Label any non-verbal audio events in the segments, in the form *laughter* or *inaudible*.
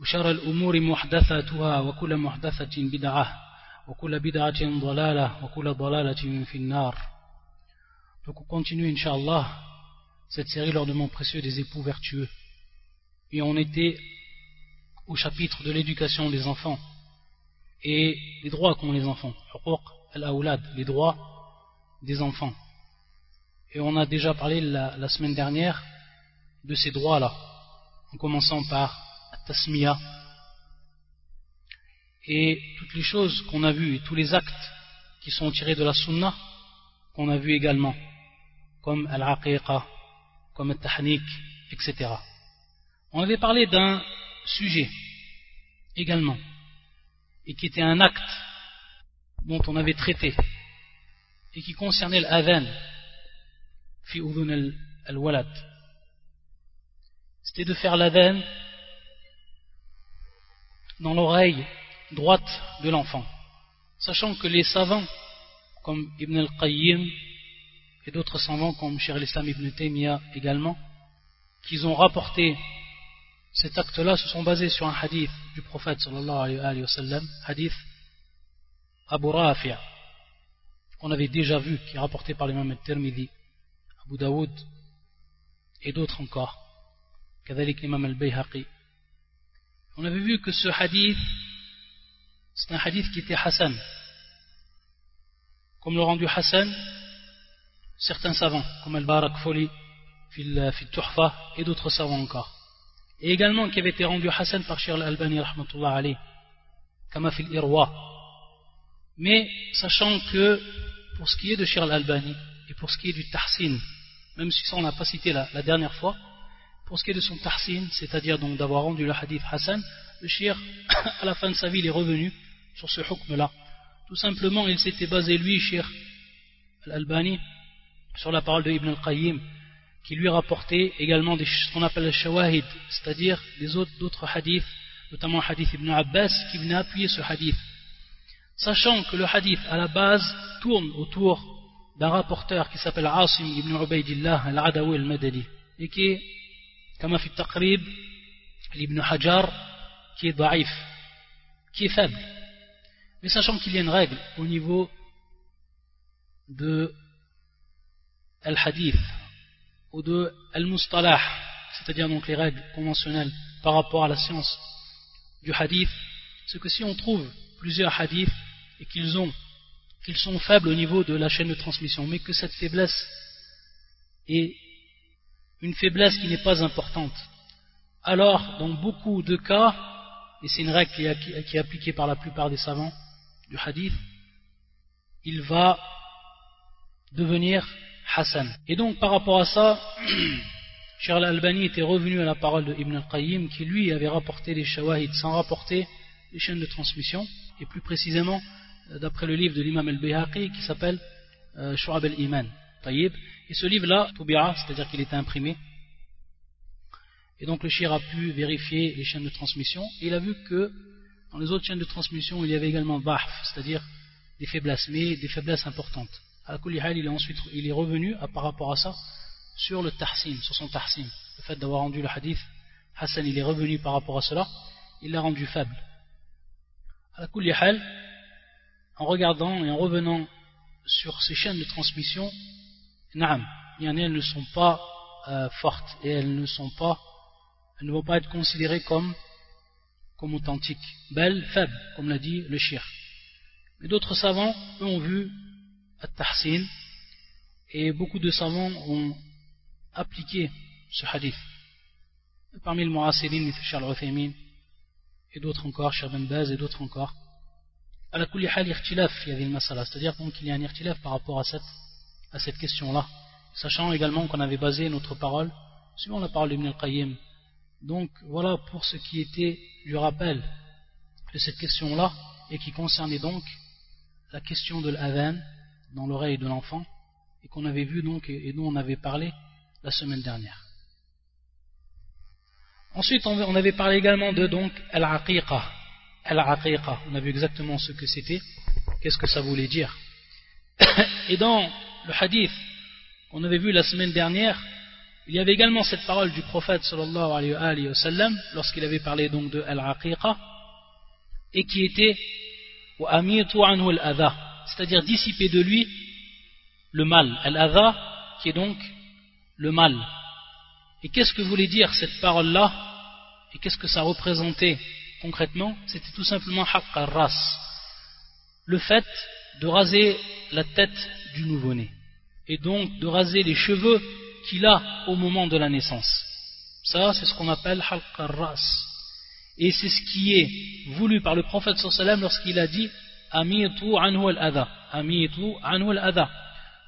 وشر الأمور محدثاتها وكل محدثة بدعة وكل بدعة ضلالة وكل ضلالة في النار Donc on continue, Inch'Allah, cette série lors de mon précieux des époux vertueux. Et on était au chapitre de l'éducation des enfants et les droits qu'ont les enfants. al-awlad, les droits des enfants. Et on a déjà parlé la, la semaine dernière de ces droits-là, en commençant par tasmiya. Et toutes les choses qu'on a vues et tous les actes qui sont tirés de la sunna qu'on a vu également comme al-aqiqa comme al-tahnik etc on avait parlé d'un sujet également et qui était un acte dont on avait traité et qui concernait l'adhan fi al-walad. C'était de faire l'adhan dans l'oreille droite de l'enfant. Sachant que les savants, comme Ibn al-Qayyim et d'autres savants comme Cheikh al-Islam Ibn Taymiyyah également, qu'ils ont rapporté cet acte-là, se sont basés sur un hadith du prophète sallallahu alayhi wa sallam, hadith Abu Rafi' qu'on avait déjà vu, qui est rapporté par l'imam al-Tirmidhi, Abu Daoud et d'autres encore, qu'avec l'imam al-Bayhaqi on avait vu que ce hadith, c'est un hadith qui était Hassan. Comme le rendu Hassan, certains savants, comme Al-Barak Foli, Fil Tuhfa, et d'autres savants encore. Et également qui avait été rendu Hassan par Shir al-Albani, rahmatullah alayh, Kama Fil Irwa. Mais, sachant que, pour ce qui est de Shir al-Albani, et pour ce qui est du Tahsin, même si ça on n'a pas cité la, la dernière fois, pour ce qui est de son tahsin, c'est-à-dire donc d'avoir rendu le hadith Hassan, le shir, *coughs* à la fin de sa vie, il est revenu sur ce hukm-là. Tout simplement, il s'était basé, lui, shir al-Albani, sur la parole de Ibn al-Qayyim, qui lui rapportait également ce qu'on appelle le shawahid, c'est-à-dire des autres d'autres hadiths, notamment le hadith Ibn Abbas, qui venait appuyer ce hadith. Sachant que le hadith, à la base, tourne autour d'un rapporteur qui s'appelle Asim ibn Ubaidillah al-Adawi al-Madani, et qui est comme في التقريب l'Ibn Hajar qui est daif, qui est faible. Mais sachant qu'il y a une règle au niveau de al-hadith ou de al-mustalah, c'est-à-dire donc les règles conventionnelles par rapport à la science du hadith, c'est que si on trouve plusieurs hadiths et qu'ils ont qu'ils sont faibles au niveau de la chaîne de transmission, mais que cette faiblesse est une faiblesse qui n'est pas importante. Alors, dans beaucoup de cas, et c'est une règle qui est, appliquée par la plupart des savants du hadith, il va devenir Hassan. Et donc, par rapport à ça, *clears throat* Charles al-Albani était revenu à la parole de Ibn al-Qayyim, qui lui avait rapporté les shawahid sans rapporter les chaînes de transmission, et plus précisément, d'après le livre de l'imam al-Bihaqi, qui s'appelle euh, Shu'ab al-Iman. Et ce livre-là, Toubira, c'est-à-dire qu'il était imprimé. Et donc le shir a pu vérifier les chaînes de transmission. Et il a vu que dans les autres chaînes de transmission, il y avait également Bahf, c'est-à-dire des faiblesses, mais des faiblesses importantes. La il est ensuite il est revenu par rapport à ça sur le tahsin, sur son tahsin. Le fait d'avoir rendu le hadith, Hassan il est revenu par rapport à cela, il l'a rendu faible. La en regardant et en revenant sur ces chaînes de transmission, Naam, elles ne sont pas euh, fortes et elles ne sont pas, elles ne vont pas être considérées comme, comme authentiques. Belles, faibles, comme l'a dit le shir. Mais d'autres savants, eux, ont vu At-Tahsin et beaucoup de savants ont appliqué ce hadith. Parmi le Mu'asirin, Charles Ruthaymin et d'autres encore, Cheikh Ben Baz et d'autres encore. À la kulli hal irtilaf, il y masala, c'est-à-dire qu'il y a un irtilaf par rapport à cette à cette question-là, sachant également qu'on avait basé notre parole sur la parole d'Ibn al-Qayyim. Donc voilà pour ce qui était du rappel de cette question-là et qui concernait donc la question de l'adhan dans l'oreille de l'enfant et qu'on avait vu donc et dont on avait parlé la semaine dernière. Ensuite, on avait parlé également de donc al-aqiqa. Al-aqiqa, on a vu exactement ce que c'était, qu'est-ce que ça voulait dire? *coughs* Et dans le hadith qu'on avait vu la semaine dernière, il y avait également cette parole du prophète sallallahu alayhi wa sallam lorsqu'il avait parlé donc de al-aqiqa et qui était c'est-à-dire dissiper de lui le mal. Al-adha qui est donc le mal. Et qu'est-ce que voulait dire cette parole-là? Et qu'est-ce que ça représentait concrètement? C'était tout simplement haqq le fait de raser la tête du nouveau-né. Et donc de raser les cheveux qu'il a au moment de la naissance. Ça, c'est ce qu'on appelle haqq ras Et c'est ce qui est voulu par le prophète sallam lorsqu'il a dit Amitu anhu al-adha. Amitu anhu al-adha.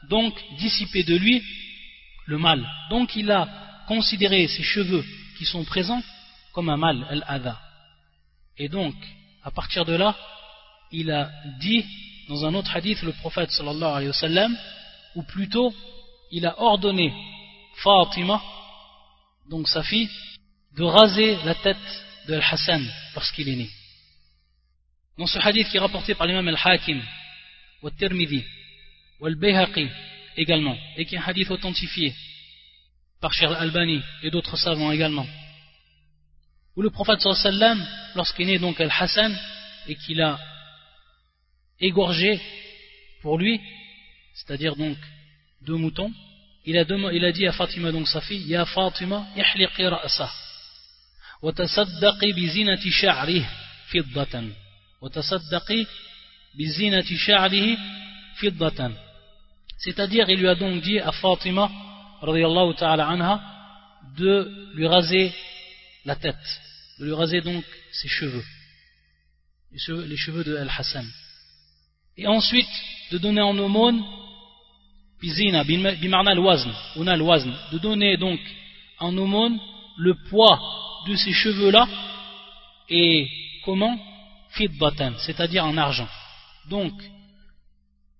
Donc, dissiper de lui le mal. Donc il a considéré ses cheveux qui sont présents comme un mal, al-adha. Et donc, à partir de là, il a dit dans un autre hadith, le prophète sallallahu alayhi wa sallam, ou plutôt, il a ordonné Fatima, donc sa fille, de raser la tête de Al-Hassan lorsqu'il est né. Dans ce hadith qui est rapporté par l'imam Al-Hakim, ou Al-Tirmidhi, ou Al-Bayhaqi, également, et qui est un hadith authentifié par Cheikh Al-Albani et d'autres savants également. Où le prophète sallam, lorsqu'il est né donc Al-Hassan et qu'il a égorgé pour lui, c'est-à-dire donc deux moutons, il a, dit à Fatima donc sa fille, Ya Fatima, ihliqi ra'sa, wa tasaddaqi bi zinati sha'rih fiddatan, wa tasaddaqi bi zinati sha'rihi fiddatan. C'est-à-dire, il lui a donc dit à Fatima, ta'ala anha, de lui raser la tête, de lui raser donc ses cheveux, les cheveux de Al-Hassan. Et ensuite, de donner en aumône, bizina, bimarna al-wazn, de donner donc en aumône le poids de ces cheveux-là, et comment? C'est-à-dire en argent. Donc,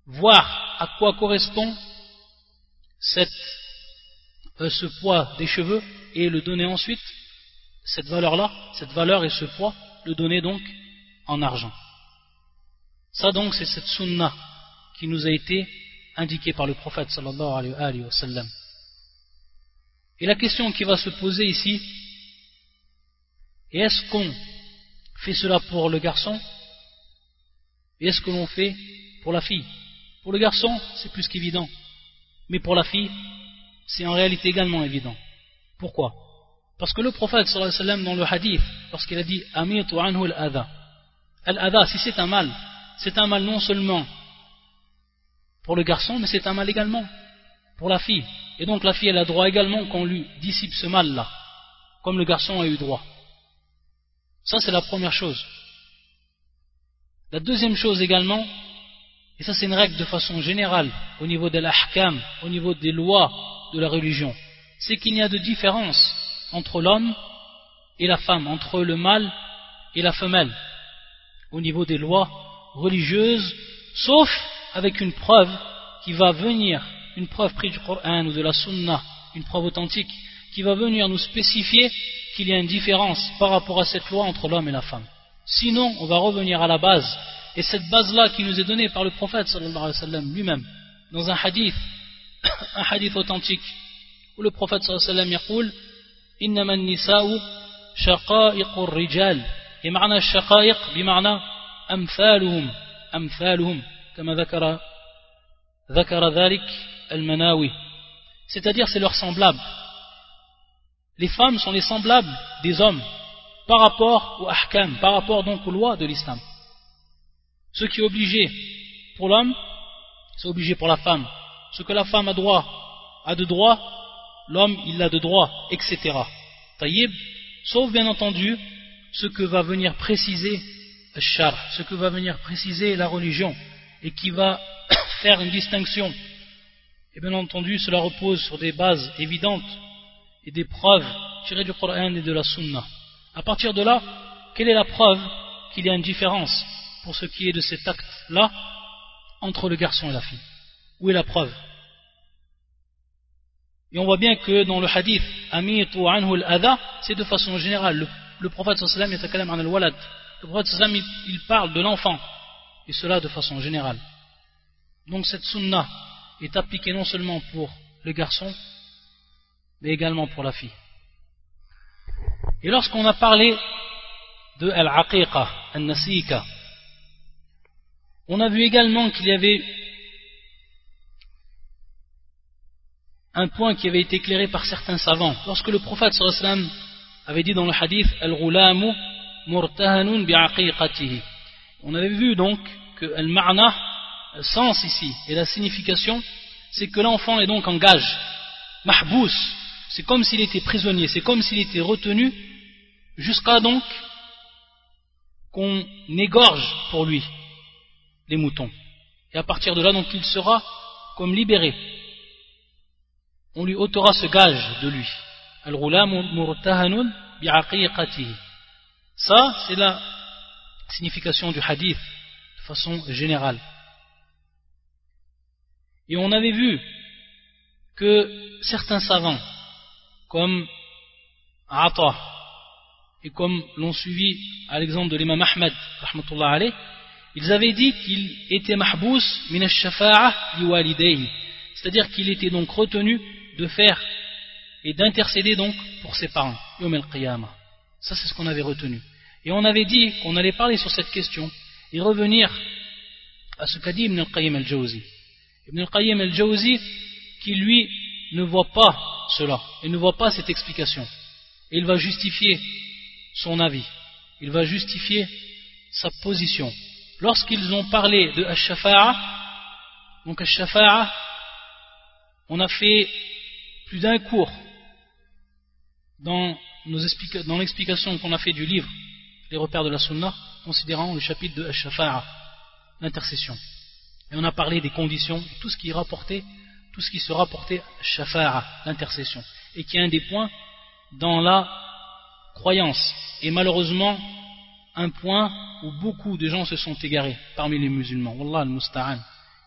voir à quoi correspond euh, ce poids des cheveux et le donner ensuite, cette valeur-là, cette valeur et ce poids, le donner donc en argent. Ça donc c'est cette sunna qui nous a été indiquée par le prophète sallallahu alayhi wa sallam. Et la question qui va se poser ici, est-ce qu'on fait cela pour le garçon et est-ce que l'on fait pour la fille? Pour le garçon, c'est plus qu'évident. Mais pour la fille, c'est en réalité également évident. Pourquoi? Parce que le prophète sallallahu alayhi wa sallam dans le hadith, lorsqu'il a dit Amitu anhu al-adha. Al-adha, si c'est un mal, c'est un mal non seulement pour le garçon, mais c'est un mal également pour la fille. Et donc la fille, elle a droit également qu'on lui dissipe ce mal-là, comme le garçon a eu droit. Ça, c'est la première chose. La deuxième chose également, et ça c'est une règle de façon générale au niveau de l'ahkam, au niveau des lois de la religion, c'est qu'il n'y a de différence entre l'homme et la femme, entre le mâle et la femelle, au niveau des lois religieuses, sauf avec une preuve qui va venir, une preuve prise du Coran ou de la Sunna, une preuve authentique, qui va venir nous spécifier qu'il y a une différence par rapport à cette loi entre l'homme et la femme. Sinon, on va revenir à la base et cette base-là qui nous est donnée par le prophète sallallahu alayhi wa sallam lui-même, dans un hadith, *coughs* un hadith authentique, où le prophète sallallahu alayhi wa sallam dit إنما النساء شقائق الرجال بمعنى الشقائق بمعنى أمثالهم أمثالهم كما ذكر ذكر ذلك المناوي c'est-à-dire c'est leur semblable les femmes sont les semblables des hommes par rapport au ahkam par rapport donc aux lois de l'islam ce qui est obligé pour l'homme, c'est obligé pour la femme. Ce que la femme a droit, a de droit, l'homme il a de droit, etc. Taïb, sauf bien entendu ce que va venir préciser Shar, ce que va venir préciser la religion et qui va *coughs* faire une distinction. Et bien entendu, cela repose sur des bases évidentes et des preuves tirées du Coran et de la Sunna. À partir de là, quelle est la preuve qu'il y a une différence pour ce qui est de cet acte-là entre le garçon et la fille? Où est la preuve? Et on voit bien que dans le hadith Amitu anhu al-adha, c'est de façon générale. Le, le prophète sallallahu alayhi wa sallam Le prophète sallallahu il, parle de l'enfant et cela de façon générale. Donc cette sunna est appliquée non seulement pour le garçon mais également pour la fille. Et lorsqu'on a parlé de al-aqiqa, al-nasika, on a vu également qu'il y avait un point qui avait été éclairé par certains savants. Lorsque le prophète sallam avait dit dans le hadith Al-Ghulamu murtahanun bi'aqiqatihi. On avait vu donc que al-ma'na, le sens ici et la signification, c'est que l'enfant est donc en gage, mahbous, c'est comme s'il était prisonnier, c'est comme s'il était retenu jusqu'à donc qu'on égorge pour lui les moutons. Et à partir de là, donc, il sera comme libéré. On lui ôtera ce gage de lui. Ça, c'est la signification du hadith de façon générale. Et on avait vu que certains savants, comme Ata, et comme l'ont suivi à l'exemple de l'imam Ahmed, ils avaient dit qu'il était mahbous min c'est-à-dire qu'il était donc retenu de faire et d'intercéder donc pour ses parents, yom Ça c'est ce qu'on avait retenu. Et on avait dit qu'on allait parler sur cette question et revenir à ce qu'a dit Ibn al-Qayyim al-Jawzi. Ibn al-Qayyim al-Jawzi qui lui ne voit pas cela, et ne voit pas cette explication. Et il va justifier son avis, il va justifier sa position. Lorsqu'ils ont parlé de Ash-Shafa'a, donc Ash-Shafa'a, on a fait plus d'un cours dans, dans l'explication qu'on a fait du livre Les repères de la Sunna, considérant le chapitre de Ash-Shafa'a, l'intercession. Et on a parlé des conditions, tout ce qui rapportait, tout ce qui se rapportait Shafa'a, l'intercession, et qui est un des points dans la croyance. Et malheureusement, un point où beaucoup de gens se sont égarés parmi les musulmans. Wallah al-Musta'an.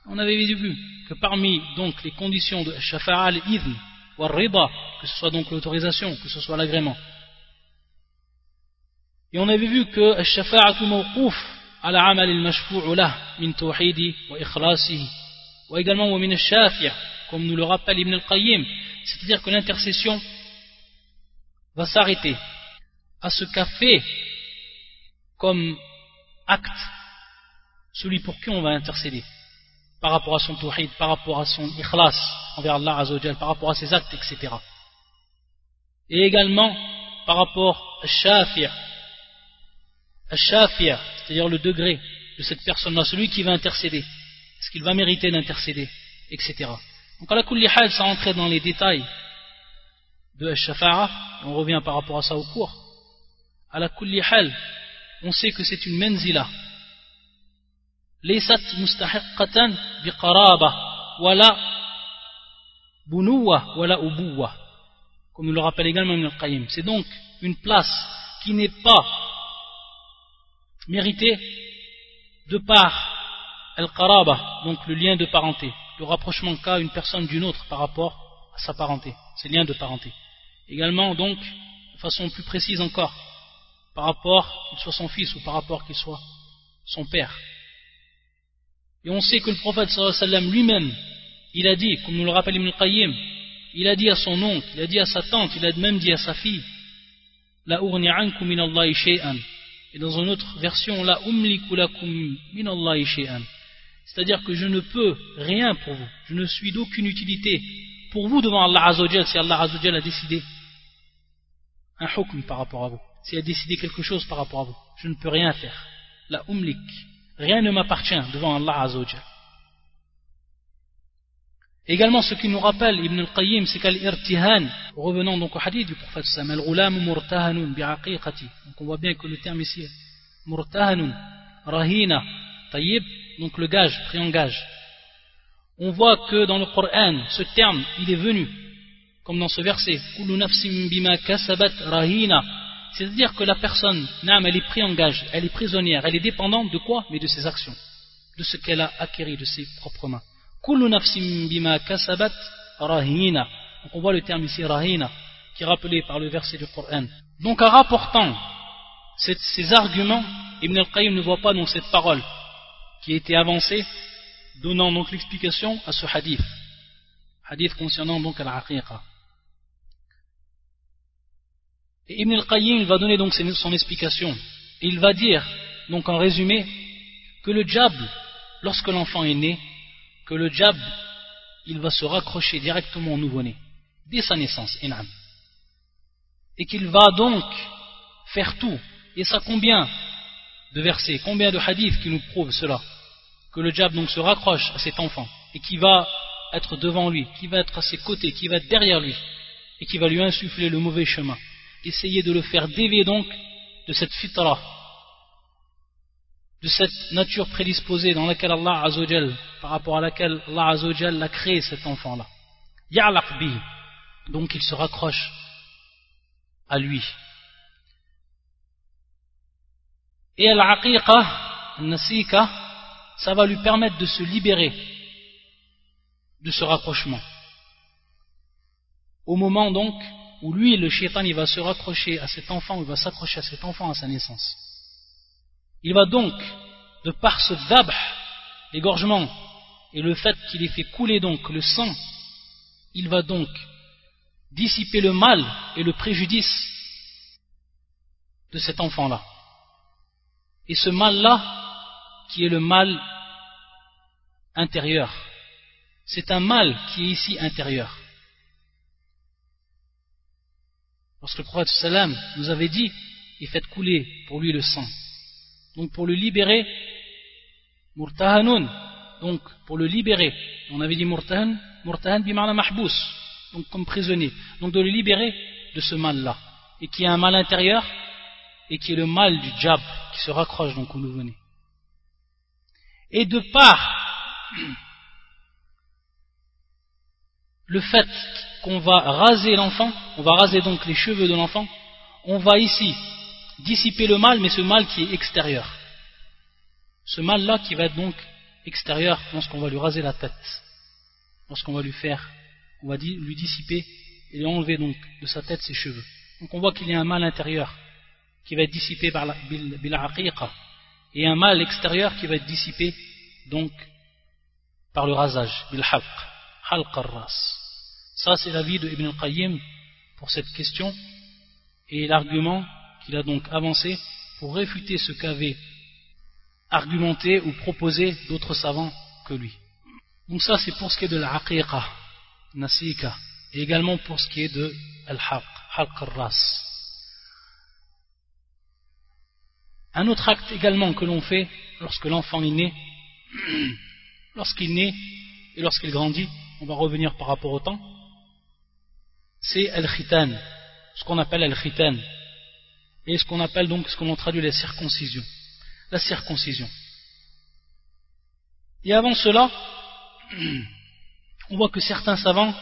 On avait vu que parmi donc les conditions de Shafa'a al-Rida, que ce soit donc l'autorisation, que ce soit l'agrément, et on avait vu que comme nous le rappelle Ibn al-Qayyim, c'est-à-dire que l'intercession va s'arrêter à ce qu'a fait comme acte celui pour qui on va intercéder par rapport à son tawhid, par rapport à son ikhlas envers Allah Azzawajal, par rapport à ses actes, etc. Et également par rapport à shafir, à shafir, c'est-à-dire le degré de cette personne-là, celui qui va intercéder, est-ce qu'il va mériter d'intercéder, etc. Donc à la hal, ça entrait dans les détails de Ash-Shafa'a, on revient par rapport à ça au cours. À la hal, on sait que c'est une menzila. ليست مستحقة بقرابة ولا بنوة ولا أبوة comme le rappelle également Ibn al-Qayyim c'est donc une place qui n'est pas méritée de par al-qaraba donc le lien de parenté le rapprochement qu'a une personne d'une autre par rapport à sa parenté c'est lien de parenté également donc de façon plus précise encore par rapport qu'il soit son fils ou par rapport qu'il soit son père. Et on sait que le prophète lui-même, il a dit, comme nous le rappelle Ibn il a dit à son oncle, il a dit à sa tante, il a même dit à sa fille, La min Allahi shay'an. Et dans une autre version, La umliku lakum min Allahi shay'an. C'est-à-dire que je ne peux rien pour vous, je ne suis d'aucune utilité pour vous devant Allah Azzawajal si Allah Azzawajal a décidé un hukm par rapport à vous s'il a décidé quelque chose par rapport à vous. Je ne peux rien faire. La umlik. Rien ne m'appartient devant Allah Azzawajal. Également, ce qui nous rappelle Ibn al-Qayyim, c'est qu'al-irtihan, revenons donc au hadith du prophète Sam, al-ghulam murtahanun bi'aqiqati. Donc on voit bien que le terme ici murtahanun, rahina, tayyib, donc le gage, pris en gage. On voit que dans le Coran, ce terme, il est venu, comme dans ce verset, kullu nafsim bima kasabat rahina, C'est-à-dire que la personne, Naam, elle est prise en gage, elle est prisonnière, elle est dépendante de quoi? Mais de ses actions, de ce qu'elle a acquis de ses propres mains. Donc on voit le terme ici rahina, qui est rappelé par le verset du Coran. Donc en rapportant ces arguments, Ibn al-Qayyim ne voit pas donc cette parole qui a été avancée, donnant donc l'explication à ce hadith. Hadith concernant donc al-aqiqa. Et Ibn al-Qayyim va donner donc son explication. Il va dire, donc en résumé, que le diable, lorsque l'enfant est né, que le diable, il va se raccrocher directement au nouveau-né, dès sa naissance, Et qu'il va donc faire tout. Et ça combien de versets, combien de hadiths qui nous prouvent cela? Que le diable donc se raccroche à cet enfant et qui va être devant lui, qui va être à ses côtés, qui va être derrière lui et qui va lui insuffler le mauvais chemin essayer de le faire dévier donc de cette fitra, de cette nature prédisposée dans laquelle Allah Azzawajal, par rapport à laquelle Allah Azzawajal a créé cet enfant-là. Ya'laq bi, donc il se raccroche à lui. Et al-aqiqa, nasika, ça va lui permettre de se libérer de ce rapprochement. Au moment donc où lui, le shaitan, il va se raccrocher à cet enfant, il va s'accrocher à cet enfant à sa naissance. Il va donc, de par ce dab, l'égorgement, et le fait qu'il ait fait couler donc le sang, il va donc dissiper le mal et le préjudice de cet enfant-là. Et ce mal-là, qui est le mal intérieur, c'est un mal qui est ici intérieur. Lorsque le prophète nous avait dit et faites couler pour lui le sang donc pour le libérer murtahanun. Donc pour le libérer on avait dit murtahan murtahan bimana mahbous donc comme prisonnier. Donc de le libérer de ce mal là et qui est un mal intérieur et qui est le mal du jab qui se raccroche donc au nouveau-né et de part le fait qu'on va raser l'enfant, on va raser donc les cheveux de l'enfant, on va ici dissiper le mal, mais ce mal qui est extérieur. Ce mal-là qui va être donc extérieur lorsqu'on va lui raser la tête, lorsqu'on va lui faire, on va lui dissiper et lui enlever donc de sa tête ses cheveux. Donc on voit qu'il y a un mal intérieur qui va être dissipé par la et un mal extérieur qui va être dissipé donc par le rasage, bil halq, ras. Ça, c'est l'avis de Ibn al-Qayyim pour cette question et l'argument qu'il a donc avancé pour réfuter ce qu'avaient argumenté ou proposé d'autres savants que lui. Donc ça, c'est pour ce qui est de la aqiqa, nasika, et également pour ce qui est de al-haq, halq ras Un autre acte également que l'on fait lorsque l'enfant est né, *clears throat* lorsqu'il naît et lorsqu'il grandit, on va revenir par rapport au temps, c'est al-khitan, ce qu'on appelle al-khitan, et ce qu'on appelle donc, ce qu'on traduit la circoncision. La circoncision. Et avant cela, *clears throat* on voit que certains savants,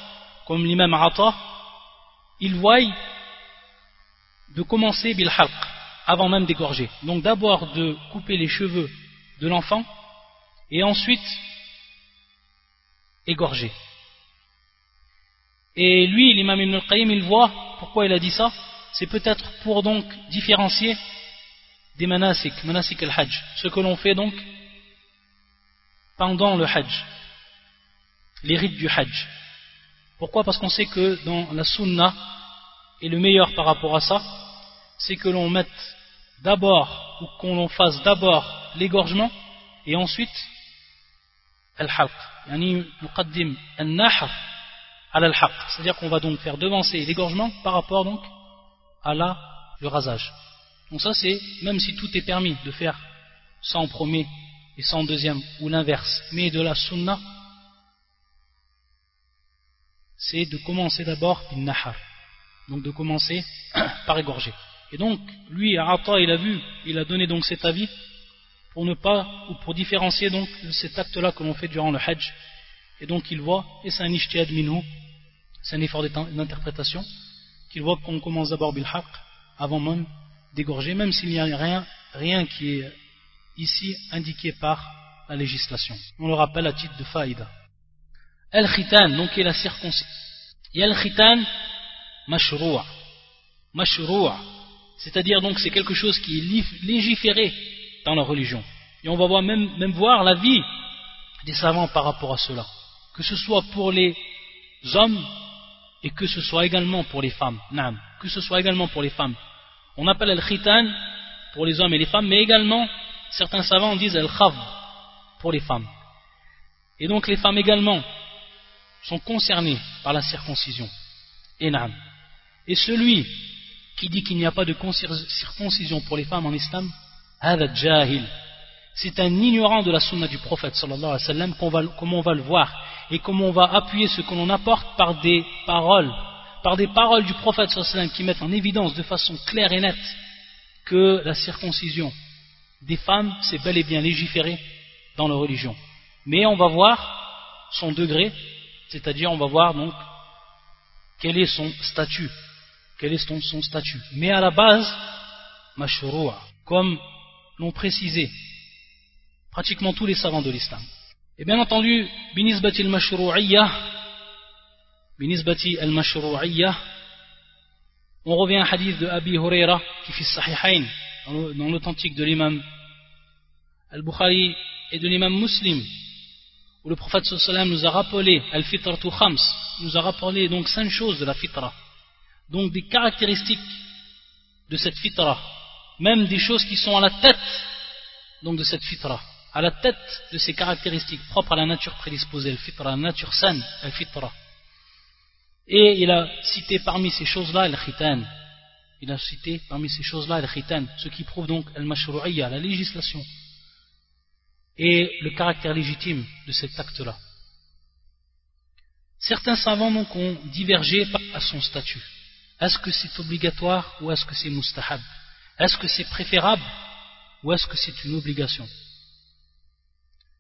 comme l'imam Ata, ils voient de commencer bil avant même d'égorger. Donc d'abord de couper les cheveux de l'enfant, et ensuite égorger. Et lui, l'imam Ibn al-Qayyim, il voit pourquoi il a dit ça. C'est peut-être pour donc différencier des manasik, manasik al-hajj, ce que l'on fait donc pendant le hajj, les rites du hajj. Pourquoi? Parce qu'on sait que dans la sunna, et le meilleur par rapport à ça, c'est que l'on mette d'abord, ou qu'on fasse d'abord l'égorgement, et ensuite al-halq. Al-nahr, c'est-à-dire qu'on va donc faire devancer l'égorgement par rapport donc à la, le rasage. Donc ça c'est, même si tout est permis de faire sans premier et sans deuxième, ou l'inverse, mais de la sunna, c'est de commencer d'abord bin nahar, donc de commencer *clears throat* par égorger. Et donc, lui, Ata, il a vu, il a donné donc cet avis pour ne pas, ou pour différencier donc cet acte-là que l'on fait durant le hajj. Et donc il voit, et c'est un ishtihad minhu, c'est un effort d'interprétation, qu'il voit qu'on commence d'abord bil avant même d'égorger, même s'il n'y a rien, rien qui est ici indiqué par la législation. On le rappelle à titre de faïda. Al-khitan, donc est la circoncision. A al-khitan mashroua. Mashroua. C'est-à-dire donc c'est quelque chose qui est légiféré dans la religion. Et on va même, voir la vie des savants par rapport à cela. Que ce soit pour les hommes et que ce soit également pour les femmes. Non, que ce soit également pour les femmes. On appelle al-khitan pour les hommes et les femmes, mais également, certains savants disent al-khav pour les femmes. Et donc les femmes également sont concernées par la circoncision. Et, et celui qui dit qu'il n'y a pas de circoncision pour les femmes en islam, c'est un ignorant de la sunna du prophète sallallahu alayhi comme on va le voir, et comment on va appuyer ce que l'on apporte par des paroles, par des paroles du prophète sallallahu qui mettent en évidence de façon claire et nette que la circoncision des femmes, c'est bel et bien légiféré dans la religion. Mais on va voir son degré, c'est-à-dire on va voir donc quel est son statut, quel est son, son statut. Mais à la base, mashroua, comme l'ont précisé pratiquement tous les savants de l'islam. Et bien entendu, binisbati al-mashru'iyya, binisbati al-mashru'iyya, on revient à un hadith de Abi Huraira qui fait sahihain dans l'authentique de l'imam al-Bukhari et de l'imam muslim où le prophète sallam nous a rappelé al-fitratu khams nous a rappelé donc cinq choses de la fitra donc des caractéristiques de cette fitra même des choses qui sont à la tête donc de cette fitra à la tête de ces caractéristiques propres à la nature prédisposée, le fitra, la nature saine, le fitra. Et il a cité parmi ces choses-là le khitan. Il a cité parmi ces choses-là le khitan, ce qui prouve donc al mashru'iyya, la législation, et le caractère légitime de cet acte-là. Certains savants donc ont divergé à son statut. Est-ce que c'est obligatoire ou est-ce que c'est mustahab? Est-ce que c'est préférable ou est-ce que c'est une obligation?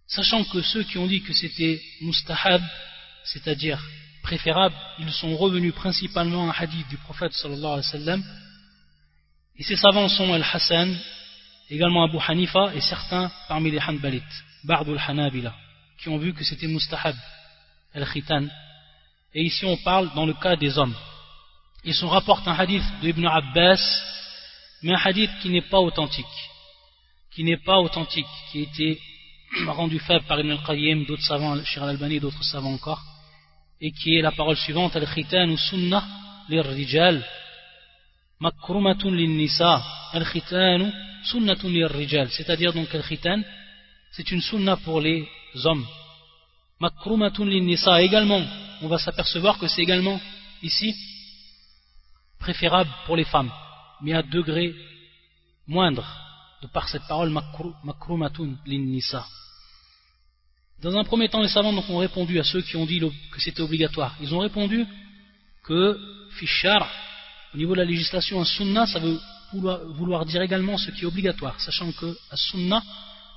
Sachant que ceux qui ont dit que c'était mustahab, c'est-à-dire préférable, ils sont revenus principalement à un hadith du prophète sallallahu alayhi wa sallam. Et ces savants sont Al-Hassan, également Abu Hanifa et certains parmi les Hanbalites, Bardul Hanabila, qui ont vu que c'était mustahab, Al-Khitan. Et ici on parle dans le cas des hommes. Ils sont rapportent un hadith de Ibn Abbas, mais un hadith qui n'est pas authentique, qui n'est pas authentique, qui a été *clears throat* rendu faible par Ibn al-Qayyim, d'autres savants, Shir al-Albani, d'autres savants encore, et qui est la parole suivante, al-khitan sunnah lir-rijal, makrumatun lin-nisa, al-khitan sunnatun lir-rijal, c'est-à-dire donc al-khitan, c'est une sunna pour les hommes. Makrumatun lin-nisa, également, on va s'apercevoir que c'est également, ici, préférable pour les femmes, mais à degré moindre, de par cette parole makrumatun lin-nisa. Dans un premier temps, les savants ont répondu à ceux qui ont dit que c'était obligatoire. Ils ont répondu que fichar, au niveau de la législation, un sunnah, ça veut vouloir, dire également ce qui est obligatoire, sachant que un sunnah,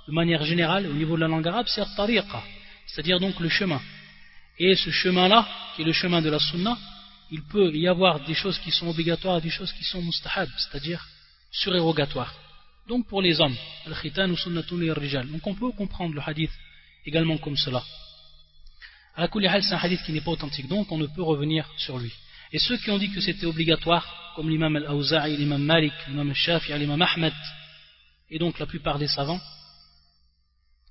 de manière générale, au niveau de la langue arabe, c'est tariqa, c'est-à-dire donc le chemin. Et ce chemin-là, qui est le chemin de la sunnah, il peut y avoir des choses qui sont obligatoires et des choses qui sont mustahab, c'est-à-dire surérogatoires. Donc pour les hommes, al-khitan ou sunnatun rijal. Donc on peut comprendre le hadith également comme cela. À c'est un hadith qui n'est pas authentique, donc on ne peut revenir sur lui. Et ceux qui ont dit que c'était obligatoire, comme l'imam al-Awza'i, l'imam Malik, l'imam al-Shafi'i, l'imam Ahmed, et donc la plupart des savants,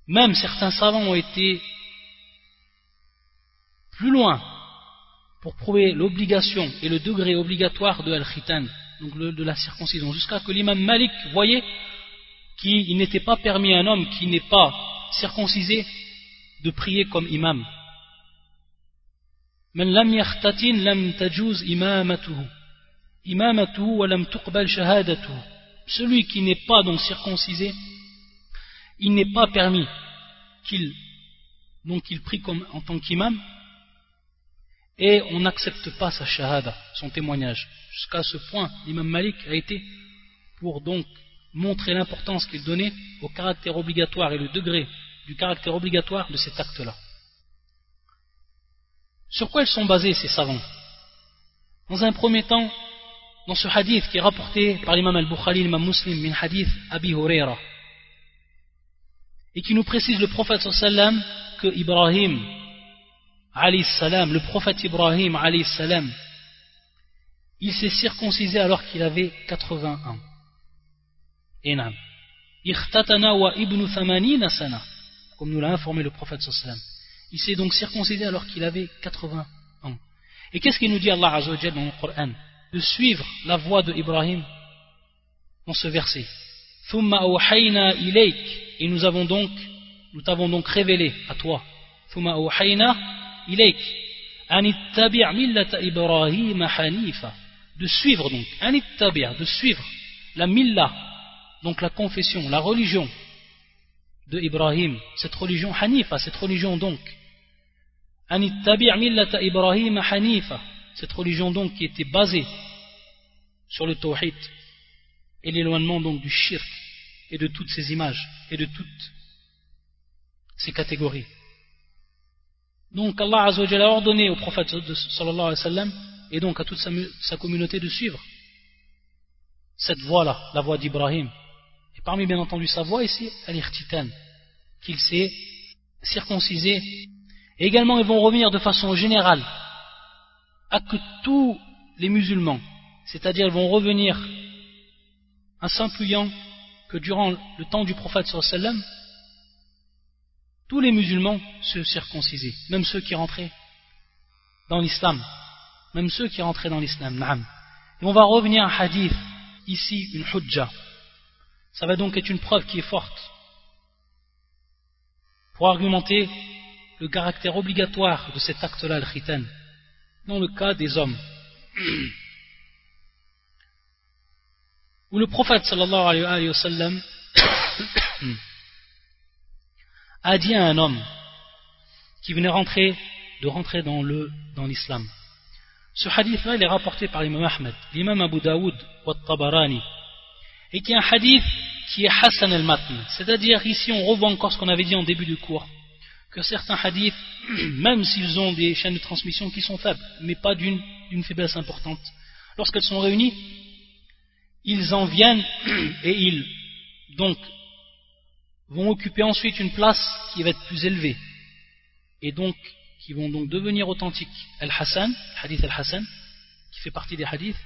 même certains savants ont été plus loin pour prouver l'obligation et le degré obligatoire de al-khitan, donc de la circoncision, jusqu'à que l'imam Malik voyait qu'il n'était pas permis à un homme qui n'est pas circoncisé de prier comme imam. من لم يختتن لم تجوز إمامته إمامته ولم تقبل شهادته celui qui n'est pas donc circoncisé il n'est pas permis qu'il donc il prie comme en tant qu'imam et on n'accepte pas sa shahada, son témoignage. Jusqu'à ce point, l'imam Malik a été pour donc montrer l'importance qu'il donnait au caractère obligatoire et le degré du caractère obligatoire de cet acte-là. Sur quoi ils sont basés ces savants? Dans un premier temps, dans ce hadith qui est rapporté par l'imam al-Bukhari, l'imam muslim, min hadith Abi Huraira, et qui nous précise le prophète sallam que Ibrahim, salam, le prophète Ibrahim, salam, il s'est circoncisé alors qu'il avait 80 ans. Enam. wa ibn sana, comme nous l'a informé le prophète sallam. Il s'est donc circoncisé alors qu'il avait 80 ans. Et qu'est-ce qu'il nous dit Allah Azzawajal dans le Coran? De suivre la voie de Ibrahim dans ce verset. Et nous avons donc, nous t'avons donc révélé à toi. De suivre donc, de suivre. La milla, donc la confession, la religion de Ibrahim, cette religion hanifa, cette religion donc, Ibrahim hanifa, cette religion donc qui était basée sur le tawhid et l'éloignement donc du shirk et de toutes ces images et de toutes ces catégories. Donc Allah a ordonné au prophète sallallahu alayhi wa sallam et donc à toute sa, communauté de suivre cette voie-là, la voie d'Ibrahim. Et parmi bien entendu sa voie ici, al-irtitan, qu'il s'est circoncisé. Et également ils vont revenir de façon générale à que tous les musulmans, c'est-à-dire ils vont revenir en s'impuyant que durant le temps du prophète sallam, tous les musulmans se circoncisaient, même ceux qui rentraient dans l'islam, même ceux qui rentraient dans l'islam. Et on va revenir à un hadith, ici une hujja. Ça va donc être une preuve qui est forte pour argumenter le caractère obligatoire de cet acte-là, le khitan, dans le cas des hommes. *clears throat* Où le prophète sallallahu alayhi wa sallam *clears throat* a dit à un homme qui venait rentrer, de rentrer dans le dans l'islam. Ce hadith-là, il est rapporté par l'imam Ahmed, l'imam Abu Daoud Tabarani, et qui est un hadith qui est Hassan al-Matn. C'est-à-dire, ici, on revoit encore ce qu'on avait dit en début du cours, que certains hadiths, *clears throat* même s'ils ont des chaînes de transmission qui sont faibles, mais pas d'une faiblesse importante, lorsqu'elles sont réunies, ils en viennent *clears throat* et ils, donc, vont occuper ensuite une place qui va être plus élevée et donc qui vont donc devenir authentiques. Al-Hassan, hadith Al-Hassan, qui fait partie des hadiths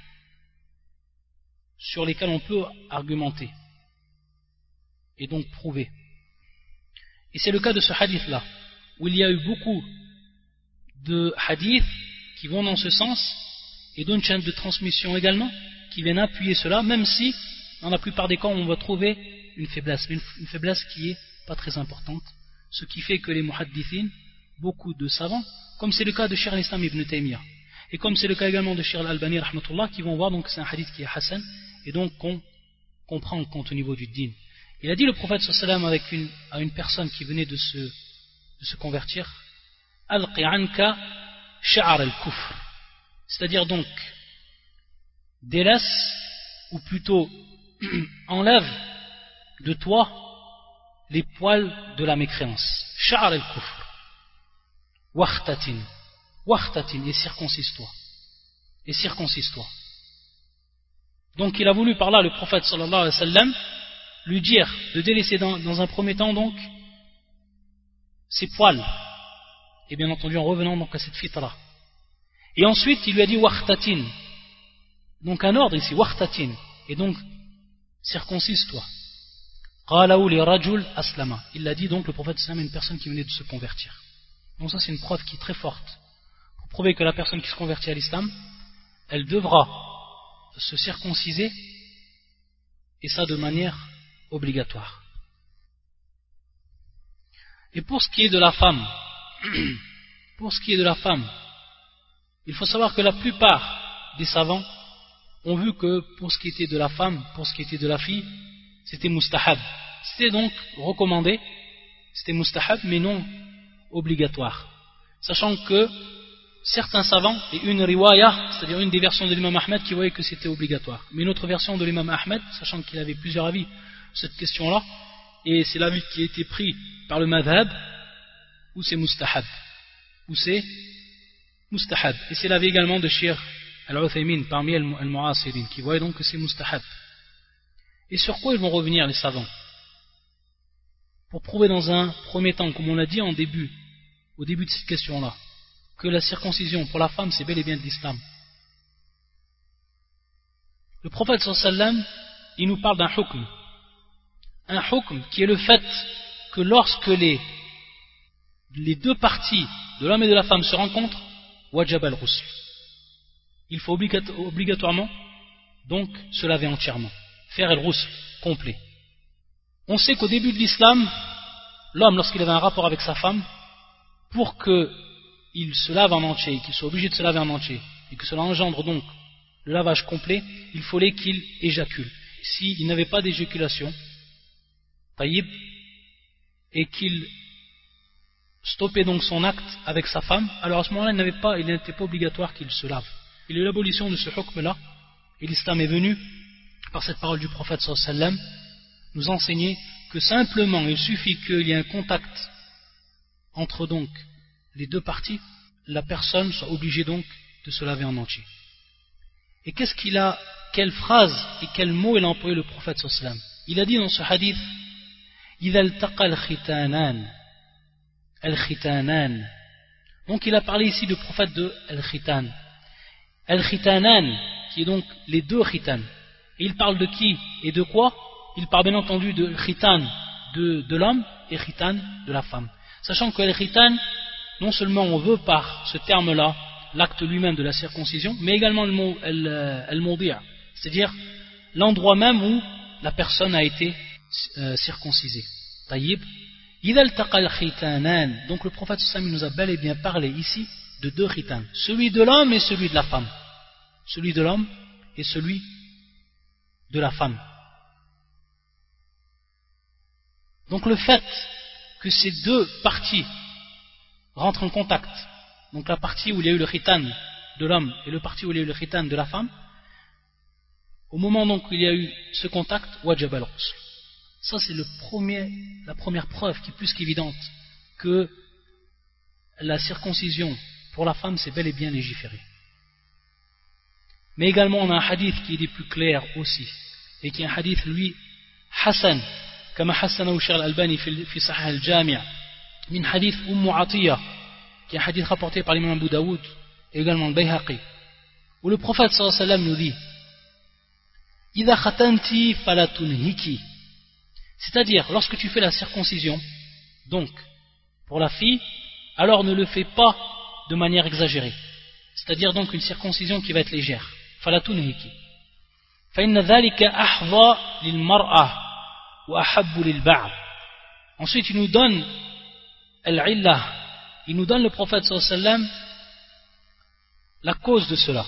sur lesquels on peut argumenter et donc prouver. Et c'est le cas de ce hadith-là, où il y a eu beaucoup de hadiths qui vont dans ce sens et d'une chaîne de transmission également qui viennent appuyer cela, même si dans la plupart des cas on va trouver une faiblesse, une, faiblesse qui est pas très importante, ce qui fait que les muhaddithin, beaucoup de savants, comme c'est le cas de Shir al-Islam ibn Taymiyyah, et comme c'est le cas également de Shir al-Albani qui vont voir donc c'est un hadith qui est Hassan, et donc qu'on comprend en compte au niveau du din. Il a dit le prophète sallam avec une, à une personne qui venait de se, de se convertir, Al-qi anka al-kufr. C'est-à-dire donc, délaisse, ou plutôt *clears throat* enlève de toi les poils de la mécréance. Sha'ar al-kufr. Wachtatin. Wachtatin, et circoncis-toi. Et circoncis-toi. Donc il a voulu par là, le prophète sallallahu alayhi wa lui dire de délaisser dans, dans un premier temps donc ses poils. Et bien entendu en revenant donc à cette fitra. Et ensuite il lui a dit wachtatin. Donc un ordre ici, wachtatin. Et donc circoncis-toi. Il l'a dit donc le prophète sallam à une personne qui venait de se convertir. Donc ça c'est une preuve qui est très forte. Pour prouver que la personne qui se convertit à l'islam, elle devra se circonciser et ça de manière obligatoire. Et pour ce qui est de la femme, *clears throat* pour ce qui est de la femme, il faut savoir que la plupart des savants ont vu que pour ce qui était de la femme, pour ce qui était de la fille, c'était mustahab. C'était donc recommandé, c'était mustahab, mais non obligatoire. Sachant que certains savants, et une riwaya, c'est-à-dire une des versions de l'imam Ahmed, qui voyaient que c'était obligatoire. Mais une autre version de l'imam Ahmed, sachant qu'il avait plusieurs avis sur cette question-là, et c'est l'avis qui a été pris par le madhab, ou c'est mustahab. Ou c'est mustahab. Et c'est l'avis également de Shir al-Uthaymin parmi al-Mu'asirin qui voyaient donc que c'est mustahab. Et sur quoi ils vont revenir les savants? Pour prouver dans un premier temps, comme on l'a dit en début, au début de cette question-là, que la circoncision pour la femme c'est bel et bien de l'islam. Le prophète sallam, il nous parle d'un hukm. Un hukm qui est le fait que lorsque les, les deux parties de l'homme et de la femme se rencontrent, wajab al-rusl. Il faut obligatoirement donc se laver entièrement, faire el-rusl complet. On sait qu'au début de l'islam, l'homme, lorsqu'il avait un rapport avec sa femme, pour qu'il se lave en entier, qu'il soit obligé de se laver en entier, et que cela engendre donc le lavage complet, il fallait qu'il éjacule. S'il n'avait pas d'éjaculation, taïb, et qu'il stoppait donc son acte avec sa femme, alors à ce moment-là, il n'avait pas, il n'était pas obligatoire qu'il se lave. Et l'abolition de ce hukm-là, et l'islam est venu, par cette parole du prophète sallam, nous enseigner que simplement il suffit qu'il y ait un contact entre donc les deux parties, la personne soit obligée donc de se laver en entier. Et qu'est-ce qu'il a, quelle phrase et quel mot il a employé le prophète sallam? Il a dit dans ce hadith al-khitanan. Donc il a parlé ici du prophète de al-khitan. Al-khitanan, qui est donc les deux khitan. Il parle de qui et de quoi? Il parle bien entendu de khitan de, l'homme et khitan de la femme. Sachant que al-khitan, non seulement on veut par ce terme-là l'acte lui-même de la circoncision, mais également le mot al-mawdi'a, c'est-à-dire l'endroit même où la personne a été euh, circoncisée. Taïb. Donc le prophète Sami nous a bel et bien parlé ici de deux khitan, celui de l'homme et celui de la femme. Celui de l'homme et celui de la femme. Donc le fait que ces deux parties rentrent en contact, donc la partie où il y a eu le khitan de l'homme et le partie où il y a eu le khitan de la femme, au moment donc où il y a eu ce contact, wajab al ça, c'est la première preuve qui est plus qu'évidente que la circoncision pour la femme, c'est bel et bien légiféré. Mais également, on a un hadith qui est des plus clairs aussi, et qui est un hadith, lui, Hassan, comme Hassan al-Albani fi Sahih al-Jami' min hadith Umm Atiyah, qui est un hadith rapporté par l'imam Abu Daoud, et également le Bayhaqi, où le prophète sallallahu alayhi wa sallam nous dit, إذا ختنتي فلا تنهكي c'est-à-dire, lorsque tu fais la circoncision, donc, pour la fille, alors ne le fais pas de manière exagérée. C'est-à-dire donc une circoncision qui va être légère. Ensuite, il nous donne il nous donne le prophète sallam la cause de cela.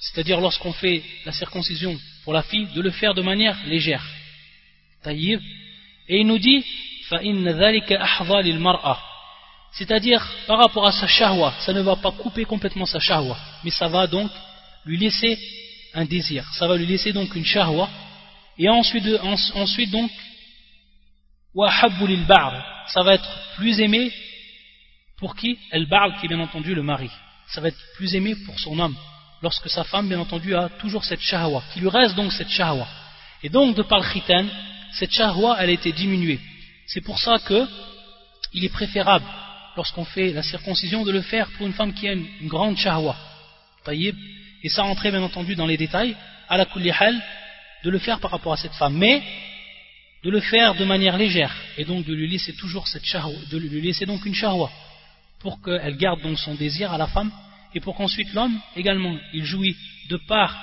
C'est-à-dire lorsqu'on fait la circoncision pour la fille, de le faire de manière légère. Et il nous dit c'est-à-dire par rapport à sa shahwa ça ne va pas couper complètement sa shahwa. Mais ça va donc lui laisser un désir. Ça va lui laisser donc une shahwa. Et ensuite, ensuite donc ça va être plus aimé pour qui? El qui est bien entendu le mari. Ça va être plus aimé pour son homme. Lorsque sa femme bien entendu a toujours cette shahwa. Qui lui reste donc cette shahwa. Et donc de par le khitan cette shahwa, elle a été diminuée. C'est pour ça que il est préférable, lorsqu'on fait la circoncision, de le faire pour une femme qui a une, grande shahwa. Et ça rentrait bien entendu dans les détails, à la hal, de le faire par rapport à cette femme. Mais, de le faire de manière légère, et donc de lui laisser toujours cette shahwa, de lui laisser donc une shahwa, pour qu'elle garde donc son désir à la femme, et pour qu'ensuite l'homme, également, il jouit de part,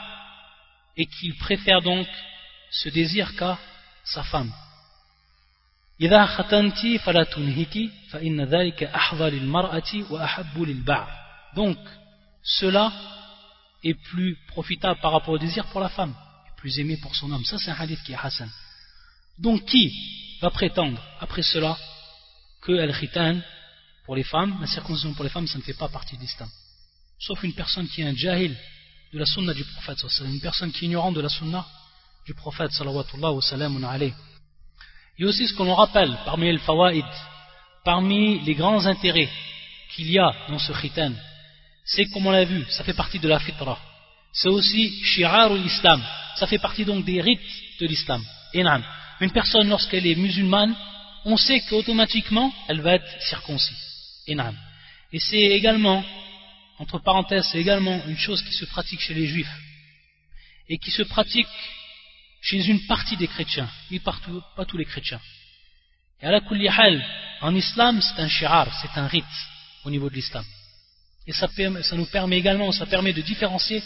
et qu'il préfère donc ce désir qu'à sa femme. Donc, cela est plus profitable par rapport au désir pour la femme, plus aimé pour son homme. Ça, c'est un hadith qui est Hassan. Donc, qui va prétendre, après cela, que al-khitan, pour les femmes, la circoncision pour les femmes, ça ne fait pas partie de l'islam Sauf une personne qui est un jahil de la sunna du prophète, une personne qui est ignorante de la sunna du prophète sallallahu alayhi a aussi ce que l'on rappelle parmi les fawaïd, parmi les grands intérêts qu'il y a dans ce khitan, c'est comme on l'a vu, ça fait partie de la fitra. c'est aussi shi'ar l'islam. Ça fait partie donc des rites de l'islam. Une personne, lorsqu'elle est musulmane, on sait qu'automatiquement, elle va être circoncis. Et c'est également, entre parenthèses, c'est également une chose qui se pratique chez les juifs et qui se pratique chez une partie des chrétiens, mais pas tous les chrétiens. Et à la en islam, c'est un shi'ar, c'est un rite au niveau de l'islam. Et ça, nous permet également, ça permet de différencier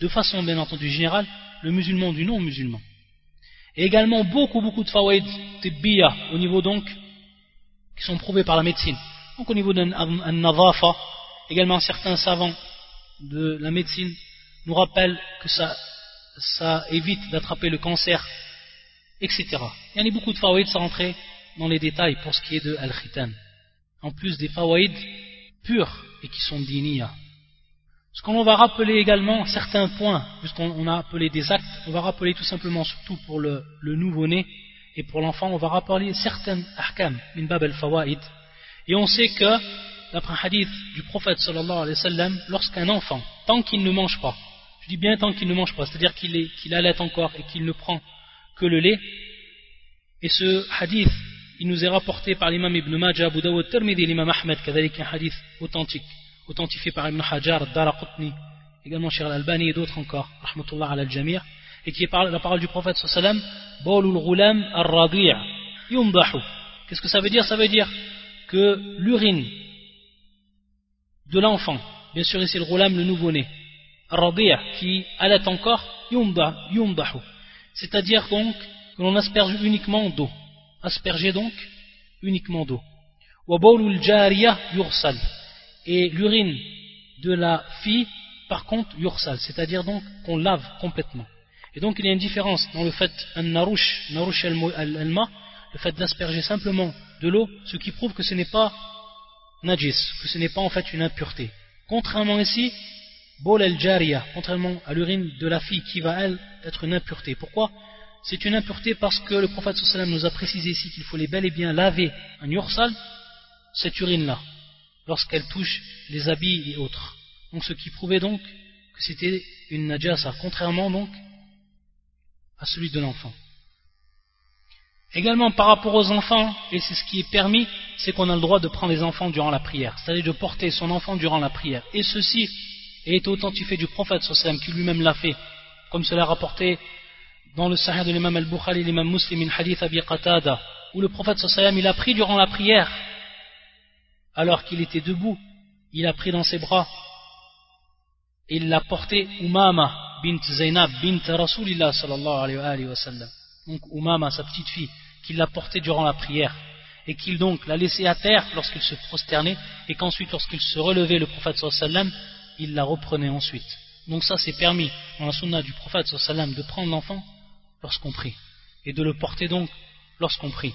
de façon bien entendu générale le musulman du non-musulman. Et également beaucoup, beaucoup de fawaïd tibbiya au niveau donc, qui sont prouvés par la médecine. Donc au niveau d'un nadafa, également certains savants de la médecine nous rappellent que ça, ça évite d'attraper le cancer, etc. Il y en a beaucoup de fawaïd sans rentrer dans les détails pour ce qui est de al-khitan. En plus des fawaïd purs et qui sont diniya. Ce qu'on va rappeler également, certains points, puisqu'on a appelé des actes, on va rappeler tout simplement, surtout pour le, nouveau-né et pour l'enfant, on va rappeler certains ahkam, min bab al-fawaid. Et on sait que, d'après un hadith du prophète sallallahu alayhi wa sallam, lorsqu'un enfant, tant qu'il ne mange pas, je dis bien tant qu'il ne mange pas, c'est-à-dire qu'il qu allait encore et qu'il ne prend que le lait, et ce hadith, il nous est rapporté par l'imam Ibn Majah, Abu Dawud, Tirmidhi, l'imam Ahmed, un hadith authentique authentifié par Ibn Hajar, Daraqutni, également Cheikh Al-Albani et d'autres encore, rahmatullah al jamir et qui est la parole du prophète sallam, Bawlul Ghulam ar-Radi' yumdahu. Qu'est-ce que ça veut dire? Ça veut dire que l'urine de l'enfant, bien sûr ici le Ghulam, le nouveau-né, ar-Radi' qui allait encore, yumdahu. C'est-à-dire donc que l'on asperge uniquement d'eau. Asperger donc uniquement d'eau. Et l'urine de la fille, par contre, yursal, c'est-à-dire donc qu'on lave complètement. Et donc il y a une différence dans le fait un narouche, narouche al-ma, le fait d'asperger simplement de l'eau, ce qui prouve que ce n'est pas najis, que ce n'est pas en fait une impureté. Contrairement ici, bol al-jariya, contrairement à l'urine de la fille qui va elle être une impureté. Pourquoi? C'est une impureté parce que le prophète sallam nous a précisé ici qu'il fallait bel et bien laver un yursal, cette urine-là lorsqu'elle touche les habits et autres. Donc ce qui prouvait donc que c'était une najasa, contrairement donc à celui de l'enfant. Également par rapport aux enfants, et c'est ce qui est permis, c'est qu'on a le droit de prendre les enfants durant la prière, c'est-à-dire de porter son enfant durant la prière. Et ceci est authentifié du prophète sallam qui lui-même l'a fait, comme cela rapporté dans le sahih de l'imam al-Bukhari, l'imam muslim, in hadith Abi Qatada, où le prophète sallam il a pris durant la prière alors qu'il était debout, il a pris dans ses bras et il l'a porté Umama bint Zainab bint Rasulillah sallallahu alayhi wa sallam. Donc Umama, sa petite fille, qu'il l'a portée durant la prière et qu'il donc l'a laissée à terre lorsqu'il se prosternait et qu'ensuite lorsqu'il se relevait le prophète sallam, il la reprenait ensuite. Donc ça c'est permis dans la sunna du prophète sallam de prendre l'enfant lorsqu'on prie et de le porter donc lorsqu'on prie.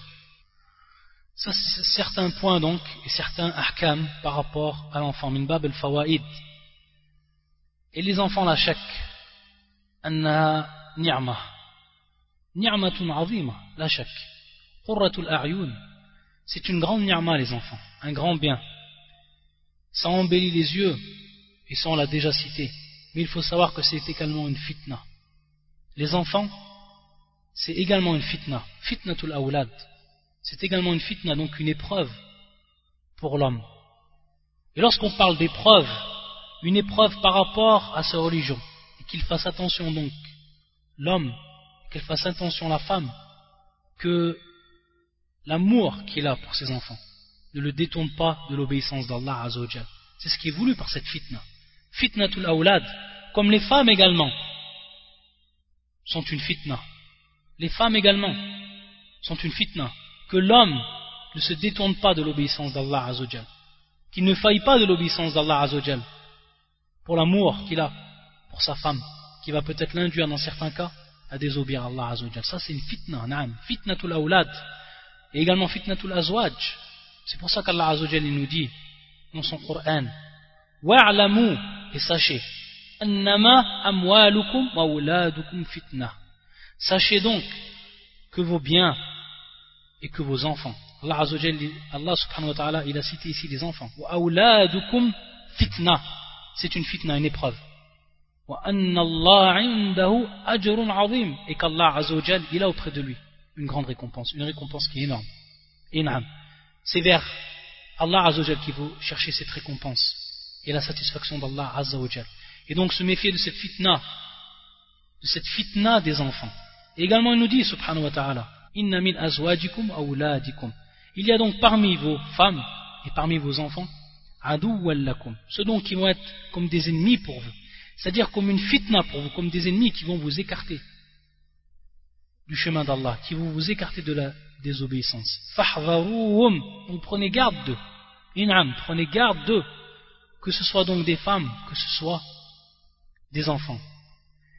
Ça, c'est certains points donc, et certains ahkam par rapport à l'enfant. Min bab al-fawaid. Et les enfants, la. Anna ni'ma. Ni'matun azima, la chèque. Qurratul a'yun. C'est une grande ni'ma, les enfants. Un grand bien. Ça embellit les yeux, et ça on l'a déjà cité. Mais il faut savoir que c'est également une fitna. Les enfants, c'est également une fitna. Fitnatul awlad c'est également une fitna, donc une épreuve pour l'homme. Et lorsqu'on parle d'épreuve, une épreuve par rapport à sa religion, qu'il fasse attention donc l'homme, qu'elle fasse attention la femme, que l'amour qu'il a pour ses enfants ne le détourne pas de l'obéissance d'Allah Azzawajal. C'est ce qui est voulu par cette fitna. Fitnatul awlad, comme les femmes également, sont une fitna. Les femmes également sont une fitna que l'homme ne se détourne pas de l'obéissance d'Allah Azzawajal, qu'il ne faille pas de l'obéissance d'Allah Azzawajal pour l'amour qu'il a pour sa femme, qui va peut-être l'induire dans certains cas à désobéir à Allah Azzawajal. Ça c'est une fitna, naam, fitnatul awlad, et également fitnatul azwaj. C'est pour ça qu'Allah Azzawajal nous dit dans son Coran, wa'lamu, et sachez, annama amwalukum wa fitna. Sachez donc que vos biens et que vos enfants. Allah, Allah subhanahu wa ta'ala, il a cité ici les enfants. fitna. C'est une fitna, une épreuve. et qu'Allah Azzawajal, il a auprès de lui une grande récompense, une récompense qui est énorme. C'est vers Allah Azzawajal qu'il faut chercher cette récompense et la satisfaction d'Allah Azzawajal. Et donc se méfier de cette fitna, de cette fitna des enfants. Également il nous dit, subhanahu wa ta'ala, Inna min azwajikum awladikum. Il y a donc parmi vos femmes et parmi vos enfants, adouwallakum, ceux donc qui vont être comme des ennemis pour vous. C'est-à-dire comme une fitna pour vous, comme des ennemis qui vont vous écarter du chemin d'Allah, qui vont vous écarter de la désobéissance. Fahvarouhum, donc prenez garde d'eux. In'am, prenez garde d'eux, que ce soit donc des femmes, que ce soit des enfants.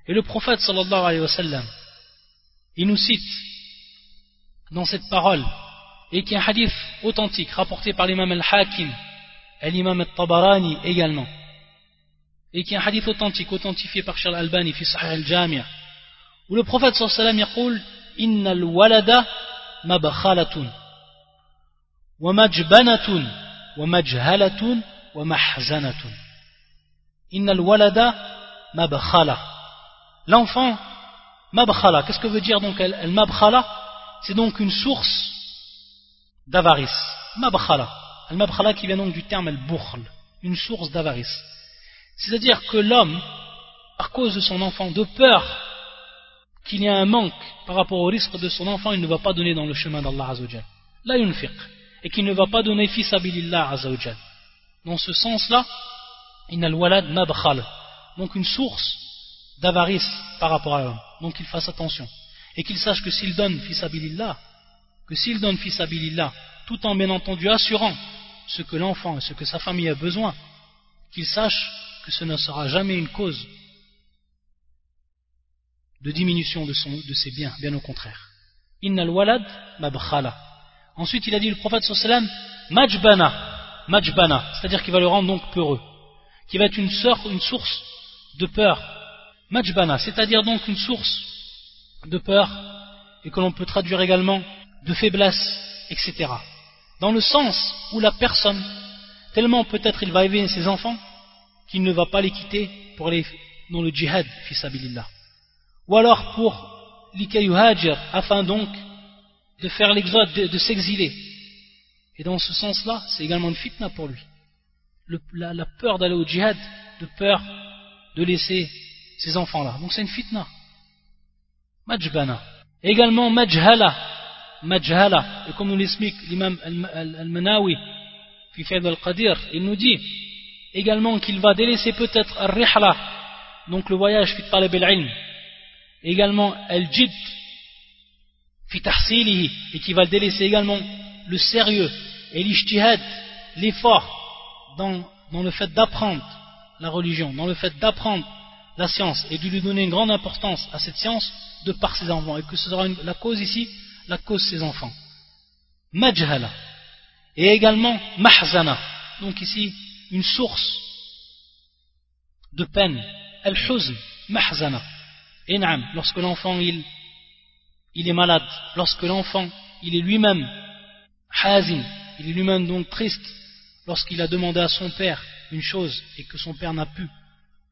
Et le prophète sallallahu alayhi wa sallam, il nous cite dans cette parole, et qui est un hadith authentique, rapporté par l'imam al-Hakim, et l'imam al-Tabarani également, et qui est un hadith authentique, authentifié par Charles Albani, fi al-Jami'a, où le prophète sallallahu alayhi wa sallam, wa majbanatun, wa majhalatun, wa mahzanatun. Inna al-walada mabkhala. L'enfant, mabkhala, qu'est-ce que veut dire donc al-mabkhala C'est donc une source d'avarice. Mabkhala. Al-mabkhala qui vient donc du terme al-bukhl, une source d'avarice. C'est-à-dire que l'homme, à cause de son enfant, de peur qu'il y ait un manque par rapport au risque de son enfant, il ne va pas donner dans le chemin d'Allah Azzawajal. La yunfiq. Et qu'il ne va pas donner fils abilillah Azzawajal. Dans ce sens-là, inal walad mabkhal. Donc une source d'avarice par rapport à l'homme. Donc qu'il fasse attention. Et qu'il sache que s'il donne fils abilillah, que s'il donne fils tout en bien entendu assurant ce que l'enfant et ce que sa famille a besoin, qu'il sache que ce ne sera jamais une cause de diminution de ses biens, bien au contraire. Innal walad mabkhala. Ensuite, il a dit le prophète sallam majbana, majbana, c'est-à-dire qu'il va le rendre donc peureux, qui va être une, une source de peur. Majbana, c'est-à-dire donc une source de peur et que l'on peut traduire également de faiblesse, etc. Dans le sens où la personne, tellement peut-être il va élever ses enfants, qu'il ne va pas les quitter pour aller dans le djihad, fisabilillah. Ou alors pour l'ikayuhajir, afin donc de faire l'exode, de, s'exiler. Et dans ce sens-là, c'est également une fitna pour lui. la, peur d'aller au djihad, de peur de laisser ses enfants-là. Donc c'est une fitna. Majbana. Également majhala. Majhala. Et comme nous l'explique l'imam al-Manawi, al-Qadir, il nous dit également qu'il va délaisser peut-être al-rihla, donc le voyage fit talib al-ilm, également al-jid fi tahsilihi, et qui va délaisser également le sérieux et l'ijtihad, l'effort dans le fait d'apprendre la religion, dans le fait d'apprendre la science et de lui donner une grande importance à cette science de par ses enfants, et que ce sera la cause ici, la cause de ses enfants. Majhala. Et également mahzana. Donc ici, une source de peine. Al-huzn, mahzana. En'am, lorsque l'enfant il, il est malade, lorsque l'enfant il est lui-même hazin, il est lui-même donc triste, lorsqu'il a demandé à son père une chose et que son père n'a pu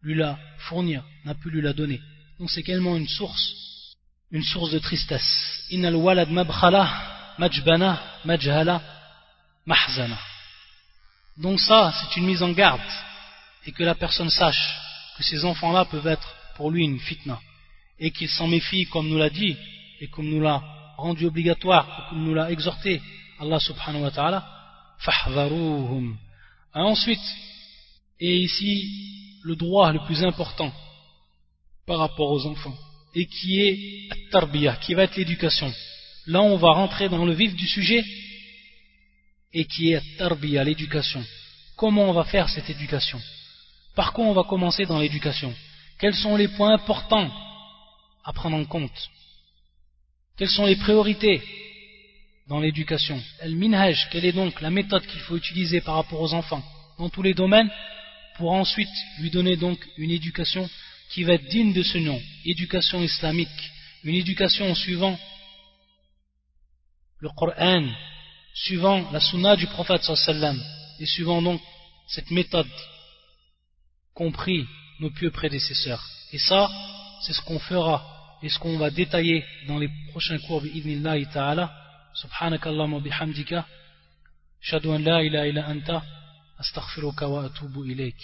lui la fournir, n'a pu lui la donner. Donc c'est également une source, une source de tristesse. Innal walad mabkhala, majbana, majhala, mahzana. Donc ça, c'est une mise en garde, et que la personne sache que ces enfants-là peuvent être pour lui une fitna, et qu'il s'en méfie comme nous l'a dit, et comme nous l'a rendu obligatoire, comme nous l'a exhorté, Allah subhanahu wa ta'ala, fahvaruhum. Ensuite, et ici, le droit le plus important par rapport aux enfants, et qui est tarbiya, qui va être l'éducation. Là, on va rentrer dans le vif du sujet, et qui est tarbiya, l'éducation. Comment on va faire cette éducation? Par quoi on va commencer dans l'éducation? Quels sont les points importants à prendre en compte? Quelles sont les priorités dans l'éducation? El minhaj, quelle est donc la méthode qu'il faut utiliser par rapport aux enfants? Dans tous les domaines pour ensuite lui donner donc une éducation qui va être digne de ce nom, éducation islamique, une éducation suivant le Coran, suivant la sunna du prophète sallam et suivant donc cette méthode compris nos pieux prédécesseurs. Et ça, c'est ce qu'on fera et ce qu'on va détailler dans les prochains cours bi'idnillahi ta'ala. Subhanakallahumma bihamdika. Shadu an la ilaha illa anta. Astaghfiruka wa atubu ilayk.